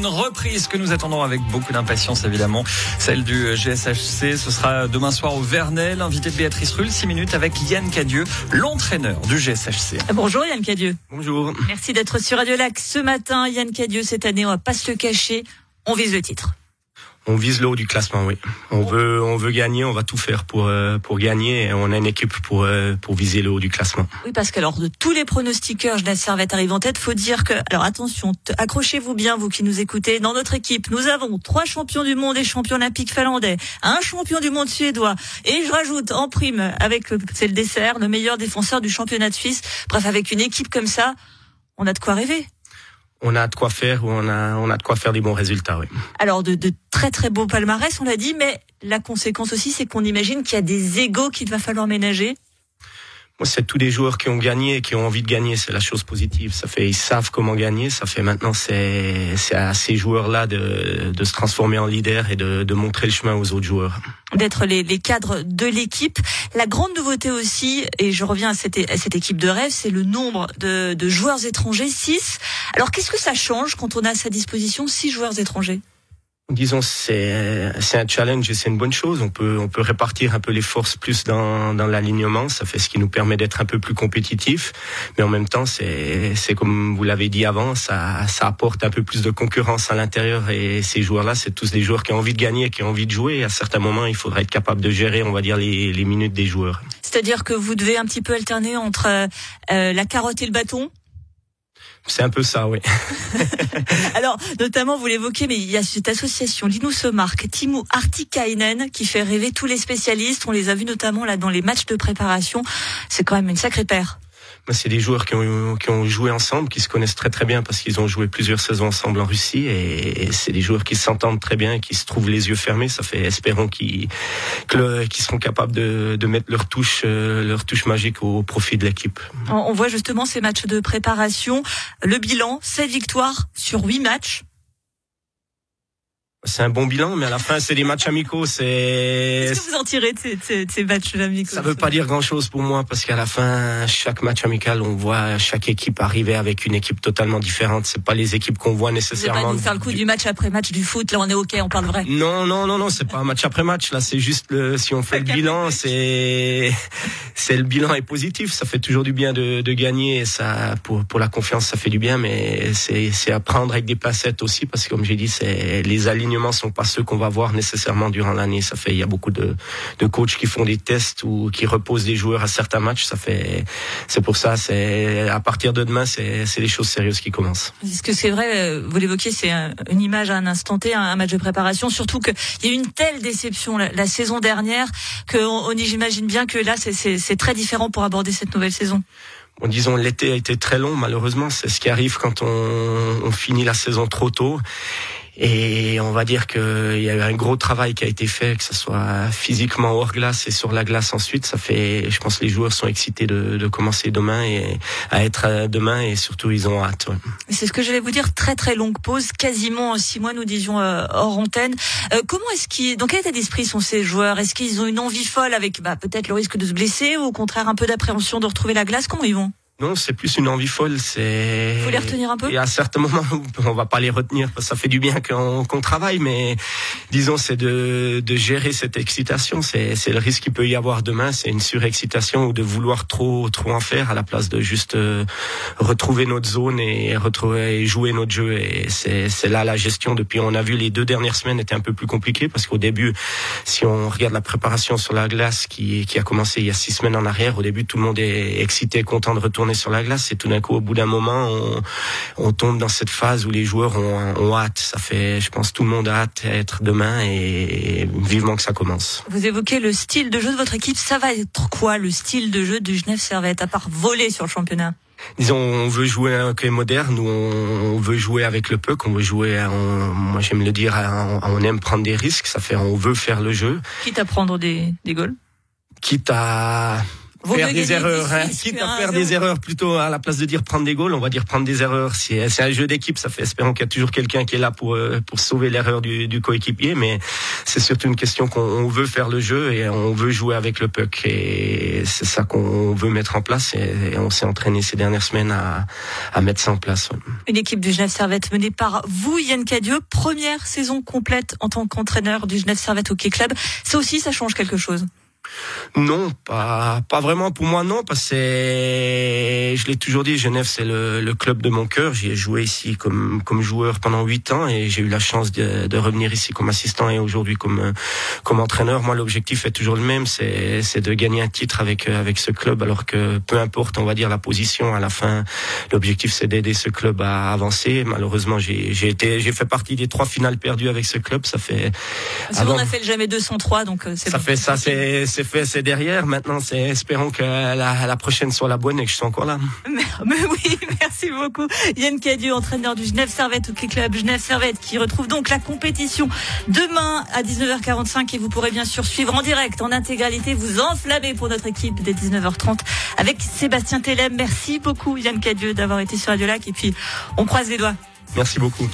une reprise que nous attendons avec beaucoup d'impatience évidemment, celle du GSHC. Ce sera demain soir au Vernel, invité de Béatrice Rulle, 6 minutes avec Yann Cadieux, l'entraîneur du GSHC. Bonjour Yann Cadieux. Bonjour. Merci d'être sur Radio Lac ce matin. Yann Cadieux, cette année, on va pas se le cacher, on vise le titre. On vise le haut du classement, oui. On veut, on veut gagner, on va tout faire pour euh, pour gagner. Et on a une équipe pour euh, pour viser le haut du classement. Oui, parce que alors de tous les pronostiqueurs, je la servette arrive en tête. Faut dire que, alors attention, accrochez-vous bien, vous qui nous écoutez. Dans notre équipe, nous avons trois champions du monde et champions olympiques finlandais, un champion du monde suédois, et je rajoute en prime avec c'est le dessert, le meilleur défenseur du championnat de Suisse. Bref, avec une équipe comme ça, on a de quoi rêver on a de quoi faire on a on a de quoi faire des bons résultats. Oui. Alors de, de très très beaux palmarès, on l'a dit, mais la conséquence aussi, c'est qu'on imagine qu'il y a des égaux qu'il va falloir ménager c'est tous les joueurs qui ont gagné et qui ont envie de gagner. C'est la chose positive. Ça fait, ils savent comment gagner. Ça fait maintenant, c'est, c'est à ces joueurs-là de, de se transformer en leader et de, de montrer le chemin aux autres joueurs. D'être les, les cadres de l'équipe. La grande nouveauté aussi, et je reviens à cette, à cette équipe de rêve, c'est le nombre de, de joueurs étrangers, 6. Alors, qu'est-ce que ça change quand on a à sa disposition 6 joueurs étrangers? Disons c'est c'est un challenge et c'est une bonne chose. On peut on peut répartir un peu les forces plus dans dans l'alignement. Ça fait ce qui nous permet d'être un peu plus compétitif, mais en même temps c'est c'est comme vous l'avez dit avant, ça ça apporte un peu plus de concurrence à l'intérieur et ces joueurs-là, c'est tous des joueurs qui ont envie de gagner, qui ont envie de jouer. À certains moments, il faudra être capable de gérer, on va dire les les minutes des joueurs. C'est-à-dire que vous devez un petit peu alterner entre euh, la carotte et le bâton. C'est un peu ça, oui. Alors, notamment, vous l'évoquez, mais il y a cette association Linus Mark, Timo Artikainen, qui fait rêver tous les spécialistes. On les a vus notamment là dans les matchs de préparation. C'est quand même une sacrée paire c'est des joueurs qui ont, qui ont joué ensemble, qui se connaissent très très bien parce qu'ils ont joué plusieurs saisons ensemble en Russie et, c'est des joueurs qui s'entendent très bien qui se trouvent les yeux fermés. Ça fait espérons qu'ils qu'ils seront capables de, de mettre leur touche euh, leur touche magique au profit de l'équipe. On voit justement ces matchs de préparation. Le bilan, 7 victoires sur 8 matchs. C'est un bon bilan, mais à la fin, c'est des matchs amicaux. C'est. Qu'est-ce que vous en tirez de ces, ces, matchs amicaux Ça veut pas dire grand-chose pour moi, parce qu'à la fin, chaque match amical, on voit chaque équipe arriver avec une équipe totalement différente. C'est pas les équipes qu'on voit nécessairement. Vous pas faire le coup du match après match du foot. Là, on est ok, on parle vrai. Non, non, non, non, c'est pas un match après match. Là, c'est juste le, si on fait le bilan, c'est, c'est le bilan est positif. Ça fait toujours du bien de, de gagner. ça, pour pour la confiance, ça fait du bien, mais c'est c'est à prendre avec des passettes aussi, parce que comme j'ai dit, c'est les alignements sont pas ceux qu'on va voir nécessairement durant l'année. Ça fait, il y a beaucoup de, de coachs qui font des tests ou qui reposent des joueurs à certains matchs. Ça fait, c'est pour ça, c'est à partir de demain, c'est, c'est les choses sérieuses qui commencent. Est-ce que c'est vrai, euh, vous l'évoquiez, c'est une image à un instant T, un match de préparation, surtout qu'il y a eu une telle déception la, saison dernière que on, j'imagine bien que là, c'est, très différent pour aborder cette nouvelle saison. Bon, disons, l'été a été très long, malheureusement. C'est ce qui arrive quand on, on finit la saison trop tôt. Et on va dire qu'il y a eu un gros travail qui a été fait, que ce soit physiquement hors glace et sur la glace ensuite. Ça fait, je pense, que les joueurs sont excités de, de commencer demain et à être demain et surtout ils ont hâte. C'est ce que j'allais vous dire. Très très longue pause, quasiment six mois, nous disions euh, hors antenne. Euh, comment est-ce qu'ils, dans quel état d'esprit sont ces joueurs? Est-ce qu'ils ont une envie folle avec bah, peut-être le risque de se blesser ou au contraire un peu d'appréhension de retrouver la glace? Comment ils vont? Non, c'est plus une envie folle. C'est. Faut les retenir un peu? Et à certains moments, on va pas les retenir parce que ça fait du bien qu'on travaille, mais disons, c'est de, de gérer cette excitation. C'est le risque qu'il peut y avoir demain. C'est une surexcitation ou de vouloir trop trop en faire à la place de juste euh, retrouver notre zone et retrouver et jouer notre jeu. Et c'est là la gestion. Depuis, on a vu les deux dernières semaines étaient un peu plus compliquées parce qu'au début, si on regarde la préparation sur la glace qui qui a commencé il y a six semaines en arrière, au début, tout le monde est excité, content de retourner sur la glace et tout d'un coup au bout d'un moment on, on, tombe dans cette phase où les joueurs ont, ont, hâte. Ça fait je pense tout le monde a hâte à être demain et vivement que ça commence. Vous évoquez le style de jeu de votre équipe. Ça va être quoi le style de jeu du Genève Servette à part voler sur le championnat? Disons, on veut jouer un hockey moderne, où on, veut jouer avec le puck, on veut jouer, moi j'aime le dire, on, aime prendre des risques, ça fait, on veut faire le jeu. Quitte à prendre des, des goals? Quitte à, faire des erreurs, hein. quitte à faire des erreurs plutôt à la place de dire prendre des goals, on va dire prendre des erreurs. C'est un jeu d'équipe, ça fait espérons qu'il y a toujours quelqu'un qui est là pour euh, pour sauver l'erreur du, du coéquipier, mais c'est surtout une question qu'on veut faire le jeu et on veut jouer avec le puck et c'est ça qu'on veut mettre en place et, on s'est entraîné ces dernières semaines à, à mettre ça en place. Une équipe du Genève Servette menée par vous, Yann Cadieux, première saison complète en tant qu'entraîneur du Genève Servette Hockey Club. Ça aussi, ça change quelque chose. Non, pas pas vraiment pour moi non parce que je l'ai toujours dit Genève c'est le, le, club de mon cœur. J'y ai joué ici comme comme joueur pendant huit ans et j'ai eu la chance de, de, revenir ici comme assistant et aujourd'hui comme comme entraîneur. Moi l'objectif est toujours le même, c'est c'est de gagner un titre avec avec ce club alors que peu importe on va dire la position à la fin, l'objectif c'est d'aider ce club à avancer. Malheureusement j'ai j'ai été j'ai fait partie des trois finales perdues avec ce club. Ça fait. on a fait le jamais 203 donc euh, c'est. Ça fait ça c'est c'est fait, c'est derrière. Maintenant, c'est espérons que la, la, prochaine soit la bonne et que je sois encore là. Mais, oui, merci beaucoup. Yann Cadieux, entraîneur du Genève Servette Hockey Club Genève Servette, qui retrouve donc la compétition demain à 19h45 et vous pourrez bien sûr suivre en direct, en intégralité, vous enflammer pour notre équipe dès 19h30 avec Sébastien Télem. Merci beaucoup Yann Cadieux d'avoir été sur Radio Lac et puis on croise les doigts. Merci beaucoup.